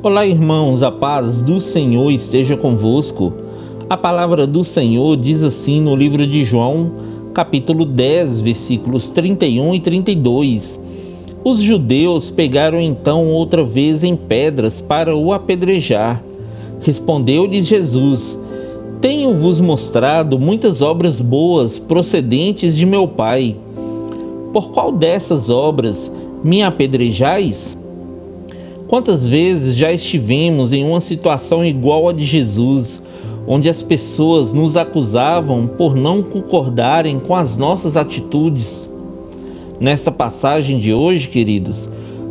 Olá, irmãos, a paz do Senhor esteja convosco. A palavra do Senhor diz assim no livro de João, capítulo 10, versículos 31 e 32. Os judeus pegaram então outra vez em pedras para o apedrejar. Respondeu-lhes Jesus: Tenho-vos mostrado muitas obras boas procedentes de meu Pai. Por qual dessas obras me apedrejais? Quantas vezes já estivemos em uma situação igual a de Jesus, onde as pessoas nos acusavam por não concordarem com as nossas atitudes? Nesta passagem de hoje, queridos,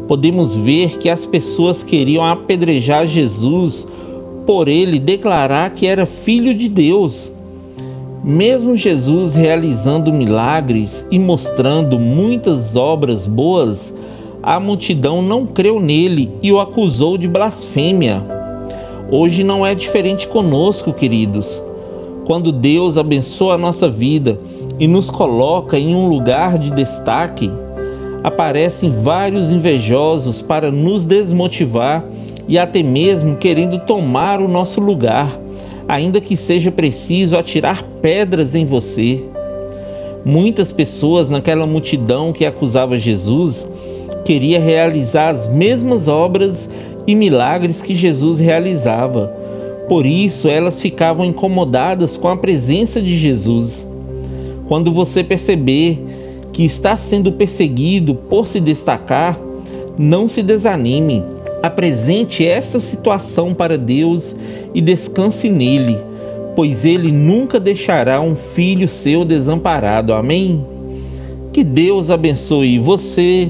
podemos ver que as pessoas queriam apedrejar Jesus por ele declarar que era filho de Deus. Mesmo Jesus realizando milagres e mostrando muitas obras boas, a multidão não creu nele e o acusou de blasfêmia. Hoje não é diferente conosco, queridos. Quando Deus abençoa a nossa vida e nos coloca em um lugar de destaque, aparecem vários invejosos para nos desmotivar e até mesmo querendo tomar o nosso lugar, ainda que seja preciso atirar pedras em você. Muitas pessoas naquela multidão que acusava Jesus queria realizar as mesmas obras e milagres que Jesus realizava. Por isso, elas ficavam incomodadas com a presença de Jesus. Quando você perceber que está sendo perseguido por se destacar, não se desanime. Apresente essa situação para Deus e descanse nele, pois ele nunca deixará um filho seu desamparado. Amém? Que Deus abençoe você